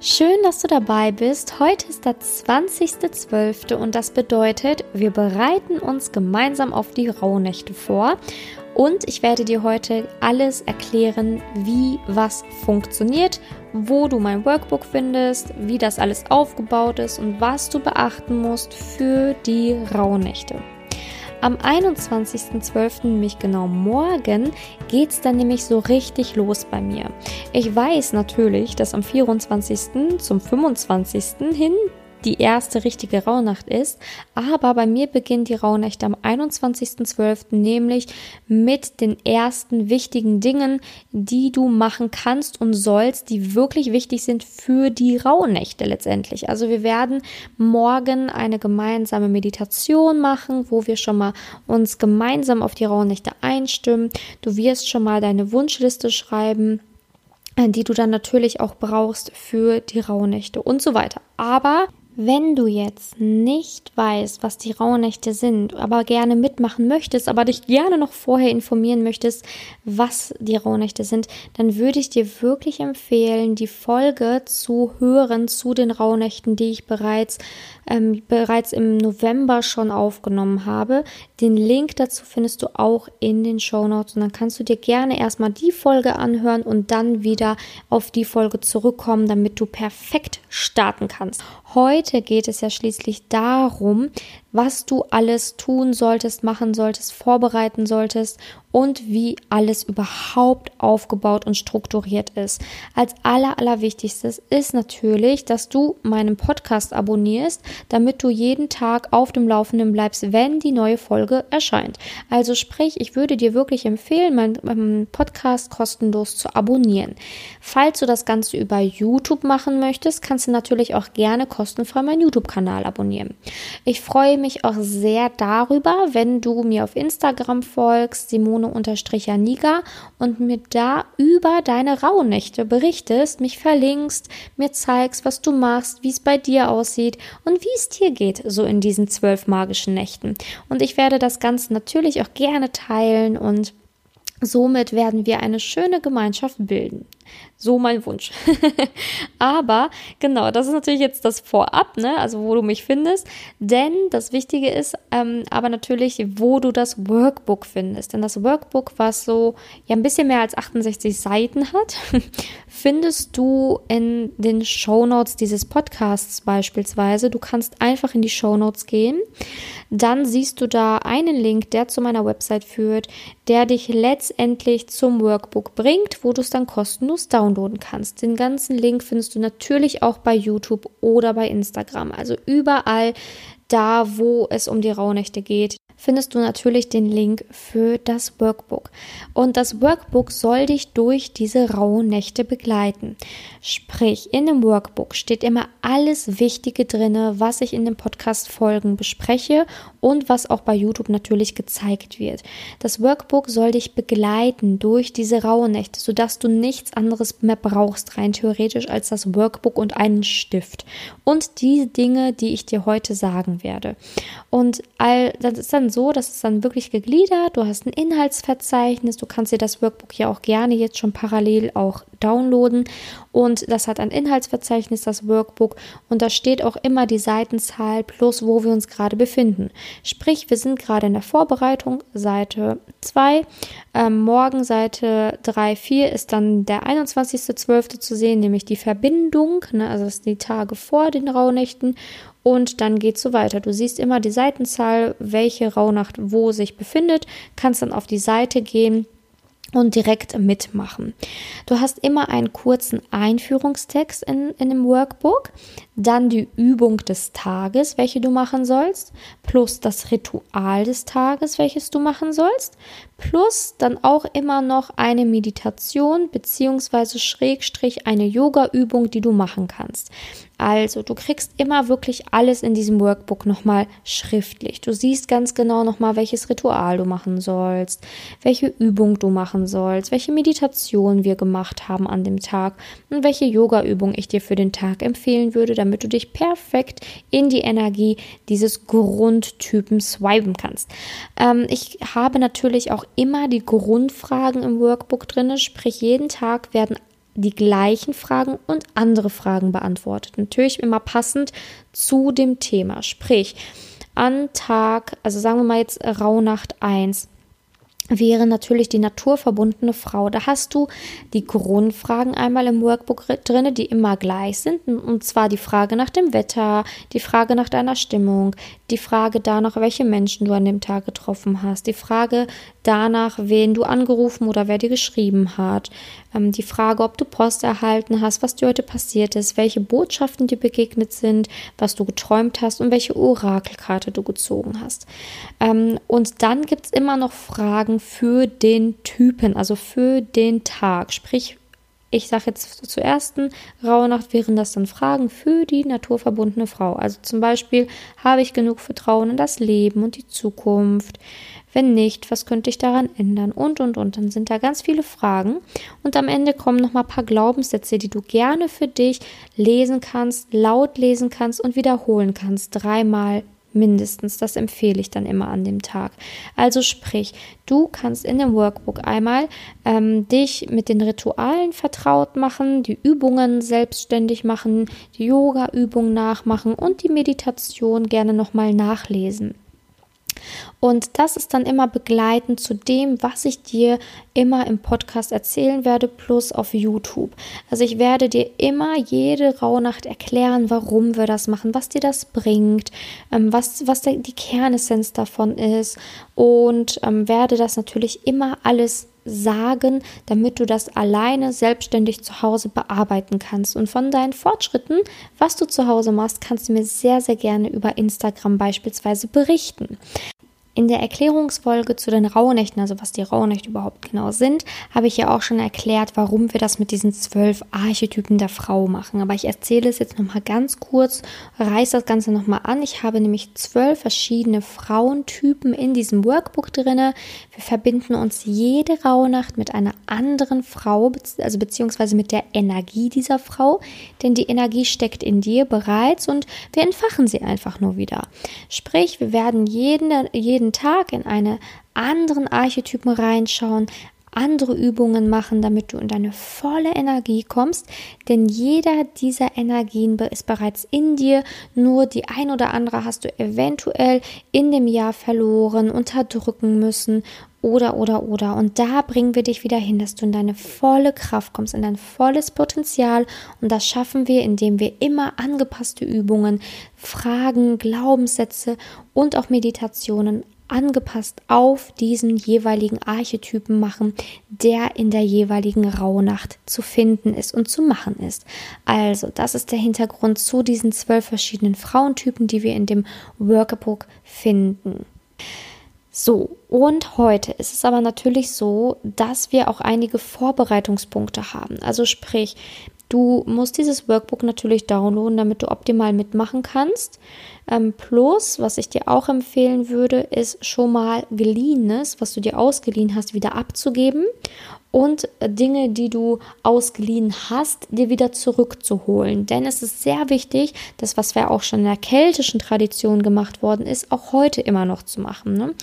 Schön, dass du dabei bist. Heute ist der 20.12. und das bedeutet, wir bereiten uns gemeinsam auf die Rauhnächte vor. Und ich werde dir heute alles erklären, wie was funktioniert, wo du mein Workbook findest, wie das alles aufgebaut ist und was du beachten musst für die Rauhnächte. Am 21.12., nämlich genau morgen, geht es dann nämlich so richtig los bei mir. Ich weiß natürlich, dass am 24. zum 25. hin die erste richtige Rauhnacht ist. Aber bei mir beginnt die Rauhnacht am 21.12. nämlich mit den ersten wichtigen Dingen, die du machen kannst und sollst, die wirklich wichtig sind für die Rauhnächte letztendlich. Also wir werden morgen eine gemeinsame Meditation machen, wo wir schon mal uns gemeinsam auf die Rauhnächte einstimmen. Du wirst schon mal deine Wunschliste schreiben die du dann natürlich auch brauchst für die Rauhnächte und so weiter. Aber wenn du jetzt nicht weißt, was die Rauhnächte sind, aber gerne mitmachen möchtest, aber dich gerne noch vorher informieren möchtest, was die Rauhnächte sind, dann würde ich dir wirklich empfehlen, die Folge zu hören zu den Rauhnächten, die ich bereits ähm, bereits im November schon aufgenommen habe. Den Link dazu findest du auch in den Show Notes und dann kannst du dir gerne erstmal die Folge anhören und dann wieder auf die Folge zurückkommen, damit du perfekt starten kannst. Heute geht es ja schließlich darum, was du alles tun solltest, machen solltest, vorbereiten solltest und wie alles überhaupt aufgebaut und strukturiert ist. Als aller, allerwichtigstes ist natürlich, dass du meinen Podcast abonnierst, damit du jeden Tag auf dem Laufenden bleibst, wenn die neue Folge erscheint. Also sprich, ich würde dir wirklich empfehlen, meinen Podcast kostenlos zu abonnieren. Falls du das Ganze über YouTube machen möchtest, kannst du natürlich auch gerne kostenfrei meinen YouTube-Kanal abonnieren. Ich freue mich auch sehr darüber, wenn du mir auf Instagram folgst, Simone-Janiga und mir da über deine Rauhnächte berichtest, mich verlinkst, mir zeigst, was du machst, wie es bei dir aussieht und wie es dir geht, so in diesen zwölf magischen Nächten. Und ich werde das Ganze natürlich auch gerne teilen und Somit werden wir eine schöne Gemeinschaft bilden. So mein Wunsch. aber genau, das ist natürlich jetzt das Vorab, ne? Also wo du mich findest. Denn das Wichtige ist ähm, aber natürlich, wo du das Workbook findest. Denn das Workbook, was so ja ein bisschen mehr als 68 Seiten hat, findest du in den Show Notes dieses Podcasts beispielsweise. Du kannst einfach in die Show Notes gehen. Dann siehst du da einen Link, der zu meiner Website führt, der dich letztendlich zum Workbook bringt, wo du es dann kostenlos downloaden kannst. Den ganzen Link findest du natürlich auch bei YouTube oder bei Instagram. Also überall da, wo es um die Rauhnächte geht, findest du natürlich den Link für das Workbook. Und das Workbook soll dich durch diese rauen Nächte begleiten. Sprich, in dem Workbook steht immer alles Wichtige drinne, was ich in den Podcast-Folgen bespreche und was auch bei YouTube natürlich gezeigt wird. Das Workbook soll dich begleiten durch diese rauen Nächte, sodass du nichts anderes mehr brauchst, rein theoretisch, als das Workbook und einen Stift. Und die Dinge, die ich dir heute sagen werde. Und all, das ist dann so, dass es dann wirklich gegliedert. Du hast ein Inhaltsverzeichnis. Du kannst dir das Workbook ja auch gerne jetzt schon parallel auch downloaden. Und das hat ein Inhaltsverzeichnis, das Workbook. Und da steht auch immer die Seitenzahl plus, wo wir uns gerade befinden. Sprich, wir sind gerade in der Vorbereitung, Seite 2. Ähm, morgen Seite 3, 4 ist dann der 21.12. zu sehen, nämlich die Verbindung. Ne, also das sind die Tage vor den Rauhnächten und dann geht es so weiter. Du siehst immer die Seitenzahl, welche Rauhnacht wo sich befindet, kannst dann auf die Seite gehen und direkt mitmachen. Du hast immer einen kurzen Einführungstext in, in dem Workbook, dann die Übung des Tages, welche du machen sollst, plus das Ritual des Tages, welches du machen sollst, plus dann auch immer noch eine Meditation beziehungsweise Schrägstrich eine Yoga-Übung, die du machen kannst. Also, du kriegst immer wirklich alles in diesem Workbook nochmal schriftlich. Du siehst ganz genau nochmal, welches Ritual du machen sollst, welche Übung du machen sollst, welche Meditation wir gemacht haben an dem Tag und welche Yoga-Übung ich dir für den Tag empfehlen würde, damit du dich perfekt in die Energie dieses Grundtypen swipen kannst. Ähm, ich habe natürlich auch immer die Grundfragen im Workbook drin, sprich jeden Tag werden die gleichen Fragen und andere Fragen beantwortet. Natürlich immer passend zu dem Thema. Sprich, an Tag, also sagen wir mal jetzt Rauhnacht 1, wäre natürlich die naturverbundene Frau. Da hast du die Grundfragen einmal im Workbook drin, die immer gleich sind. Und zwar die Frage nach dem Wetter, die Frage nach deiner Stimmung, die Frage danach, welche Menschen du an dem Tag getroffen hast, die Frage danach, wen du angerufen oder wer dir geschrieben hat, ähm, die Frage, ob du Post erhalten hast, was dir heute passiert ist, welche Botschaften dir begegnet sind, was du geträumt hast und welche Orakelkarte du gezogen hast. Ähm, und dann gibt es immer noch Fragen für den Typen, also für den Tag, sprich ich sage jetzt zur ersten Rauhnacht wären das dann Fragen für die naturverbundene Frau. Also zum Beispiel, habe ich genug Vertrauen in das Leben und die Zukunft? Wenn nicht, was könnte ich daran ändern? Und, und, und. Dann sind da ganz viele Fragen. Und am Ende kommen noch mal ein paar Glaubenssätze, die du gerne für dich lesen kannst, laut lesen kannst und wiederholen kannst. Dreimal mindestens. Das empfehle ich dann immer an dem Tag. Also sprich, du kannst in dem Workbook einmal ähm, dich mit den Ritualen vertraut machen, die Übungen selbstständig machen, die Yoga-Übungen nachmachen und die Meditation gerne nochmal nachlesen. Und das ist dann immer begleitend zu dem, was ich dir immer im Podcast erzählen werde, plus auf YouTube. Also ich werde dir immer jede Rauhnacht erklären, warum wir das machen, was dir das bringt, ähm, was, was die Kernessenz davon ist und ähm, werde das natürlich immer alles sagen, damit du das alleine selbstständig zu Hause bearbeiten kannst. Und von deinen Fortschritten, was du zu Hause machst, kannst du mir sehr, sehr gerne über Instagram beispielsweise berichten. In der Erklärungsfolge zu den Rauhnächten, also was die Rauhnächte überhaupt genau sind, habe ich ja auch schon erklärt, warum wir das mit diesen zwölf Archetypen der Frau machen. Aber ich erzähle es jetzt nochmal ganz kurz, reiße das Ganze nochmal an. Ich habe nämlich zwölf verschiedene Frauentypen in diesem Workbook drin. Wir verbinden uns jede Rauhnacht mit einer anderen Frau, also beziehungsweise mit der Energie dieser Frau, denn die Energie steckt in dir bereits und wir entfachen sie einfach nur wieder. Sprich, wir werden jeden, jeden jeden Tag in eine anderen Archetypen reinschauen, andere Übungen machen, damit du in deine volle Energie kommst, denn jeder dieser Energien ist bereits in dir, nur die ein oder andere hast du eventuell in dem Jahr verloren, unterdrücken müssen oder oder oder. Und da bringen wir dich wieder hin, dass du in deine volle Kraft kommst, in dein volles Potenzial. Und das schaffen wir, indem wir immer angepasste Übungen, Fragen, Glaubenssätze und auch Meditationen angepasst auf diesen jeweiligen Archetypen machen, der in der jeweiligen Rauhnacht zu finden ist und zu machen ist. Also, das ist der Hintergrund zu diesen zwölf verschiedenen Frauentypen, die wir in dem Workbook finden. So, und heute ist es aber natürlich so, dass wir auch einige Vorbereitungspunkte haben. Also sprich, du musst dieses Workbook natürlich downloaden, damit du optimal mitmachen kannst. Ähm, plus, was ich dir auch empfehlen würde, ist schon mal geliehenes, was du dir ausgeliehen hast, wieder abzugeben und Dinge, die du ausgeliehen hast, dir wieder zurückzuholen. Denn es ist sehr wichtig, das, was ja auch schon in der keltischen Tradition gemacht worden ist, auch heute immer noch zu machen. Ne?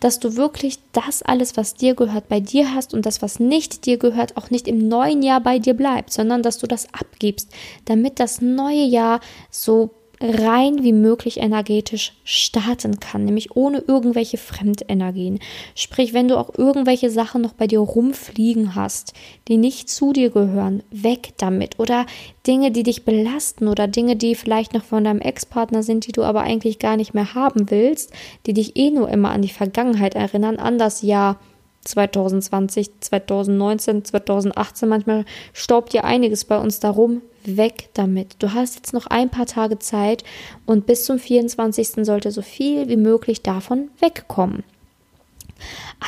Dass du wirklich das alles, was dir gehört, bei dir hast und das, was nicht dir gehört, auch nicht im neuen Jahr bei dir bleibt, sondern dass du das abgibst, damit das neue Jahr so rein wie möglich energetisch starten kann, nämlich ohne irgendwelche Fremdenergien. Sprich, wenn du auch irgendwelche Sachen noch bei dir rumfliegen hast, die nicht zu dir gehören, weg damit. Oder Dinge, die dich belasten oder Dinge, die vielleicht noch von deinem Ex-Partner sind, die du aber eigentlich gar nicht mehr haben willst, die dich eh nur immer an die Vergangenheit erinnern, an das Jahr 2020, 2019, 2018. Manchmal staubt ja einiges bei uns darum. Weg damit. Du hast jetzt noch ein paar Tage Zeit und bis zum 24. sollte so viel wie möglich davon wegkommen.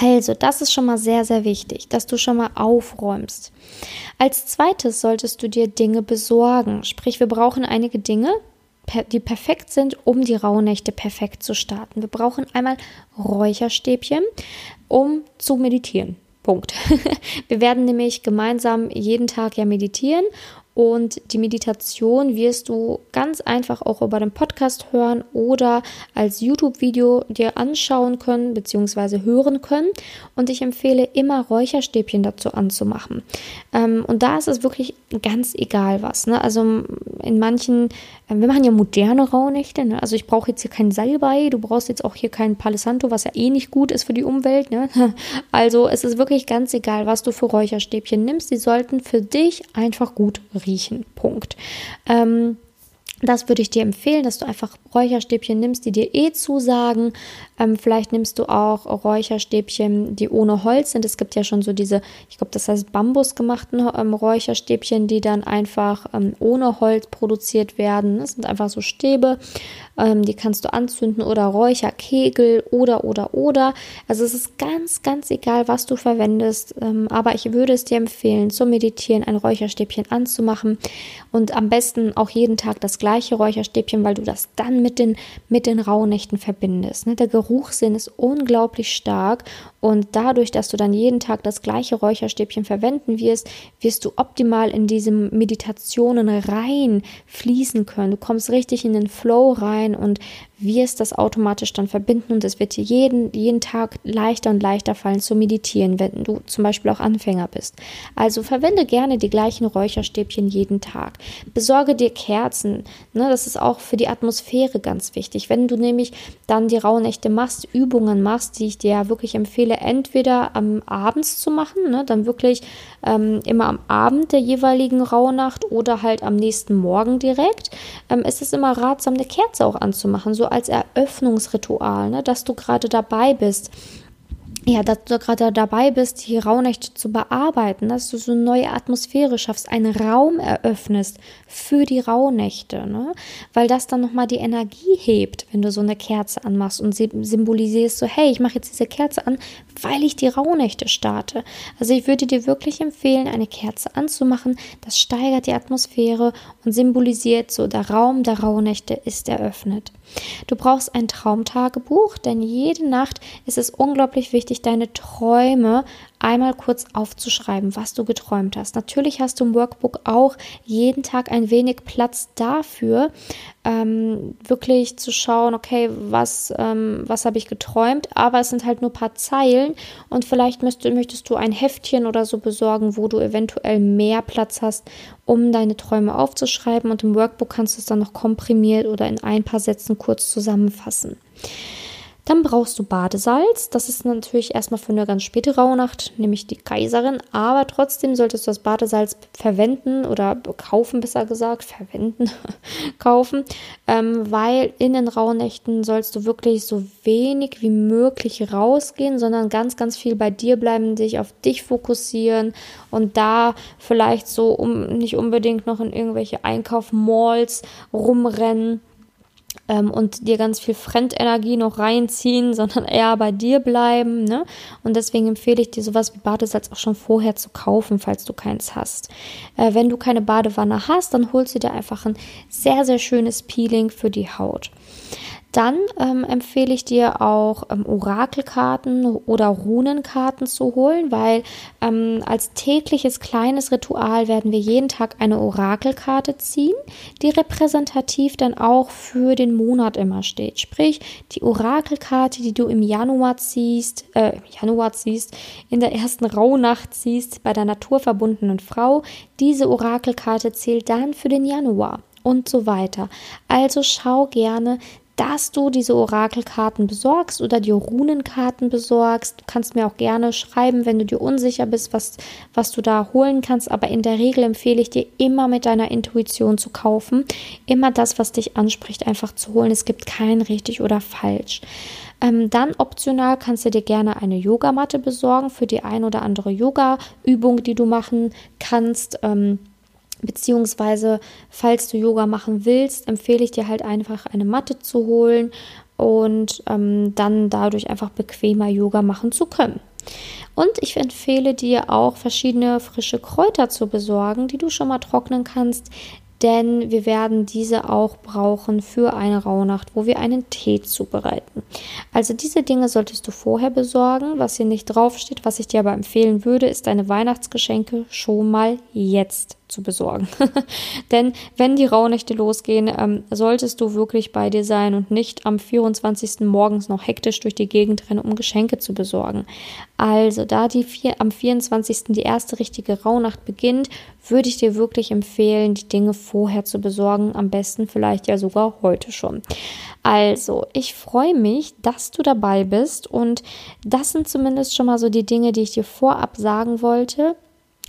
Also, das ist schon mal sehr, sehr wichtig, dass du schon mal aufräumst. Als zweites solltest du dir Dinge besorgen. Sprich, wir brauchen einige Dinge, die perfekt sind, um die Rauhnächte perfekt zu starten. Wir brauchen einmal Räucherstäbchen, um zu meditieren. Punkt. Wir werden nämlich gemeinsam jeden Tag ja meditieren Und die Meditation wirst du ganz einfach auch über den Podcast hören oder als YouTube-Video dir anschauen können bzw. hören können. Und ich empfehle immer Räucherstäbchen dazu anzumachen. Ähm, und da ist es wirklich ganz egal was. Ne? Also in manchen, äh, wir machen ja moderne Rauhnächte. Ne? Also ich brauche jetzt hier kein Salbei, du brauchst jetzt auch hier kein Palo Santo, was ja eh nicht gut ist für die Umwelt. Ne? Also es ist wirklich ganz egal, was du für Räucherstäbchen nimmst. Die sollten für dich einfach gut riechen. Punkt. Ähm, das würde ich dir empfehlen, dass du einfach Räucherstäbchen nimmst, die dir eh zusagen. Ähm, vielleicht nimmst du auch Räucherstäbchen, die ohne Holz sind. Es gibt ja schon so diese, ich glaube, das heißt Bambus gemachten ähm, Räucherstäbchen, die dann einfach ähm, ohne Holz produziert werden. Das sind einfach so Stäbe, ähm, die kannst du anzünden oder Räucherkegel oder oder oder. Also es ist ganz, ganz egal, was du verwendest. Ähm, aber ich würde es dir empfehlen, zum Meditieren ein Räucherstäbchen anzumachen und am besten auch jeden Tag das gleiche Räucherstäbchen, weil du das dann mit den, mit den Rauhnächten verbindest. Ne? Der Geruchssinn ist unglaublich stark und dadurch, dass du dann jeden Tag das gleiche Räucherstäbchen verwenden wirst, wirst du optimal in diese Meditationen rein fließen können. Du kommst richtig in den Flow rein und wirst das automatisch dann verbinden und es wird dir jeden, jeden Tag leichter und leichter fallen zu meditieren, wenn du zum Beispiel auch Anfänger bist. Also verwende gerne die gleichen Räucherstäbchen jeden Tag. Besorge dir Kerzen. Ne, das ist auch für die Atmosphäre ganz wichtig. Wenn du nämlich dann die Rauhnächte machst, Übungen machst, die ich dir ja wirklich empfehle, entweder am Abends zu machen, ne, dann wirklich ähm, immer am Abend der jeweiligen Rauhnacht oder halt am nächsten Morgen direkt, ähm, ist es immer ratsam, eine Kerze auch anzumachen, so als Eröffnungsritual, ne, dass du gerade dabei bist ja, dass du gerade dabei bist, die Rauhnächte zu bearbeiten, dass du so eine neue Atmosphäre schaffst, einen Raum eröffnest für die Rauhnächte, ne? Weil das dann nochmal die Energie hebt, wenn du so eine Kerze anmachst und symbolisierst so, hey, ich mache jetzt diese Kerze an, weil ich die Rauhnächte starte. Also ich würde dir wirklich empfehlen, eine Kerze anzumachen. Das steigert die Atmosphäre und symbolisiert so, der Raum der Rauhnächte ist eröffnet. Du brauchst ein Traumtagebuch, denn jede Nacht ist es unglaublich wichtig, deine Träume einmal kurz aufzuschreiben, was du geträumt hast. Natürlich hast du im Workbook auch jeden Tag ein wenig Platz dafür, ähm, wirklich zu schauen, okay, was, ähm, was habe ich geträumt, aber es sind halt nur ein paar Zeilen und vielleicht möchtest, möchtest du ein Heftchen oder so besorgen, wo du eventuell mehr Platz hast, um deine Träume aufzuschreiben und im Workbook kannst du es dann noch komprimiert oder in ein paar Sätzen kurz zusammenfassen. Dann brauchst du Badesalz. Das ist natürlich erstmal für eine ganz späte Rauhnacht, nämlich die Kaiserin. Aber trotzdem solltest du das Badesalz verwenden oder kaufen, besser gesagt, verwenden, kaufen, ähm, weil in den Rauhnächten sollst du wirklich so wenig wie möglich rausgehen, sondern ganz, ganz viel bei dir bleiben, dich auf dich fokussieren und da vielleicht so um nicht unbedingt noch in irgendwelche Einkaufmalls rumrennen ähm, und dir ganz viel Fremdenergie noch reinziehen, sondern eher bei dir bleiben. Ne? Und deswegen empfehle ich dir sowas wie Badesalz auch schon vorher zu kaufen, falls du keins hast. Äh, wenn du keine Badewanne hast, dann holst du dir einfach ein sehr, sehr schönes Peeling für die Haut. Dann ähm, empfehle ich dir auch ähm, Orakelkarten oder Runenkarten zu holen, weil ähm, als tägliches kleines Ritual werden wir jeden Tag eine Orakelkarte ziehen, die repräsentativ dann auch für den Monat immer steht. Sprich, die Orakelkarte, die du im Januar ziehst, äh, im Januar ziehst, in der ersten Rauhnacht ziehst, bei der naturverbundenen Frau, diese Orakelkarte zählt dann für den Januar und so weiter. Also schau gerne, dass du diese Orakelkarten besorgst oder die Runenkarten besorgst. Du kannst mir auch gerne schreiben, wenn du dir unsicher bist, was, was du da holen kannst. Aber in der Regel empfehle ich dir immer mit deiner Intuition zu kaufen. Immer das, was dich anspricht, einfach zu holen. Es gibt kein richtig oder falsch. Ähm, dann optional kannst du dir gerne eine Yogamatte besorgen für die ein oder andere Yoga-Übung, die du machen kannst. Ähm, Beziehungsweise, falls du Yoga machen willst, empfehle ich dir halt einfach eine Matte zu holen und ähm, dann dadurch einfach bequemer Yoga machen zu können. Und ich empfehle dir auch verschiedene frische Kräuter zu besorgen, die du schon mal trocknen kannst, denn wir werden diese auch brauchen für eine Rauhnacht, wo wir einen Tee zubereiten. Also diese Dinge solltest du vorher besorgen. Was hier nicht draufsteht, was ich dir aber empfehlen würde, ist deine Weihnachtsgeschenke schon mal jetzt zu besorgen. Denn wenn die Rauhnächte losgehen, ähm, solltest du wirklich bei dir sein und nicht am 24. morgens noch hektisch durch die Gegend rennen, um Geschenke zu besorgen. Also, da die vier, am 24. die erste richtige Rauhnacht beginnt, würde ich dir wirklich empfehlen, die Dinge vorher zu besorgen. Am besten vielleicht ja sogar heute schon. Also, ich freue mich, dass du dabei bist und das sind zumindest schon mal so die Dinge, die ich dir vorab sagen wollte.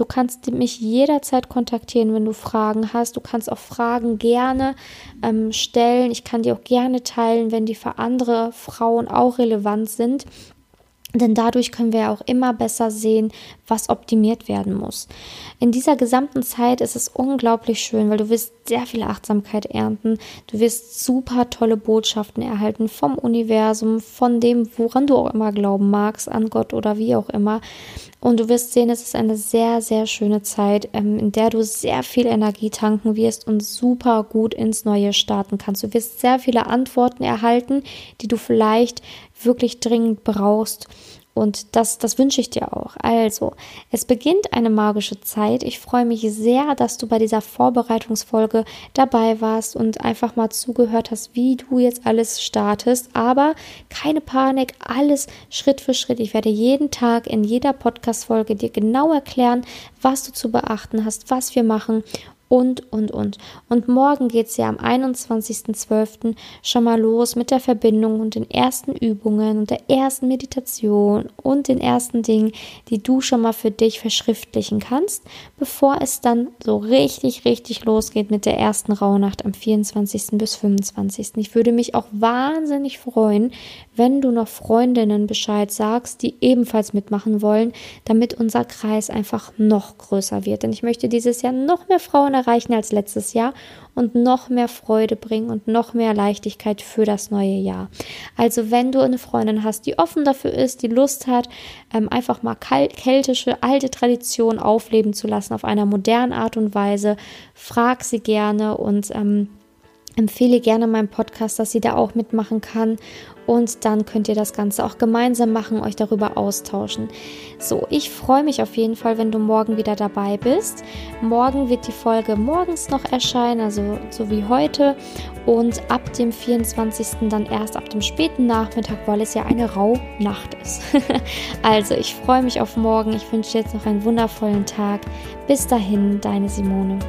Du kannst mich jederzeit kontaktieren, wenn du Fragen hast. Du kannst auch Fragen gerne ähm, stellen. Ich kann die auch gerne teilen, wenn die für andere Frauen auch relevant sind. Denn dadurch können wir auch immer besser sehen, was optimiert werden muss. In dieser gesamten Zeit ist es unglaublich schön, weil du wirst sehr viel Achtsamkeit ernten. Du wirst super tolle Botschaften erhalten vom Universum, von dem, woran du auch immer glauben magst, an Gott oder wie auch immer. Und du wirst sehen, es ist eine sehr, sehr schöne Zeit, ähm, in der du sehr viel Energie tanken wirst und super gut ins Neue starten kannst. Du wirst sehr viele Antworten erhalten, die du vielleicht wirklich dringend brauchst. Und das, das wünsche ich dir auch. Also, es beginnt eine magische Zeit. Ich freue mich sehr, dass du bei dieser Vorbereitungsfolge dabei warst und einfach mal zugehört hast, wie du jetzt alles startest. Aber keine Panik, alles Schritt für Schritt. Ich werde jeden Tag in jeder Podcast-Folge dir genau erklären, was du zu beachten hast, was wir machen und, und, und. Und morgen geht es ja am 21.12. schon mal los mit der Verbindung und den ersten Übungen und der ersten Meditation und den ersten Dingen, die du schon mal für dich verschriftlichen kannst, bevor es dann so richtig, richtig losgeht mit der ersten Rauhnacht am 24. bis 25. Ich würde mich auch wahnsinnig freuen, wenn du noch Freundinnen Bescheid sagst, die ebenfalls mitmachen wollen, damit unser Kreis einfach noch größer wird. Denn ich möchte dieses Jahr noch mehr Frauen erreichen als letztes Jahr und noch mehr Freude bringen und noch mehr Leichtigkeit für das neue Jahr. Also wenn du eine Freundin hast, die offen dafür ist, die Lust hat, ähm, einfach mal keltische, alte Traditionen aufleben zu lassen auf einer modernen Art und Weise, frag sie gerne und ähm, empfehle gerne meinen Podcast, dass sie da auch mitmachen kann und dann könnt ihr das Ganze auch gemeinsam machen, euch darüber austauschen. So, ich freue mich auf jeden Fall, wenn du morgen wieder dabei bist. Morgen wird die Folge morgens noch erscheinen, also so wie heute und ab dem 24. dann erst ab dem späten Nachmittag, weil es ja eine Rauhnacht ist. also, ich freue mich auf morgen. Ich wünsche dir jetzt noch einen wundervollen Tag. Bis dahin, deine Simone.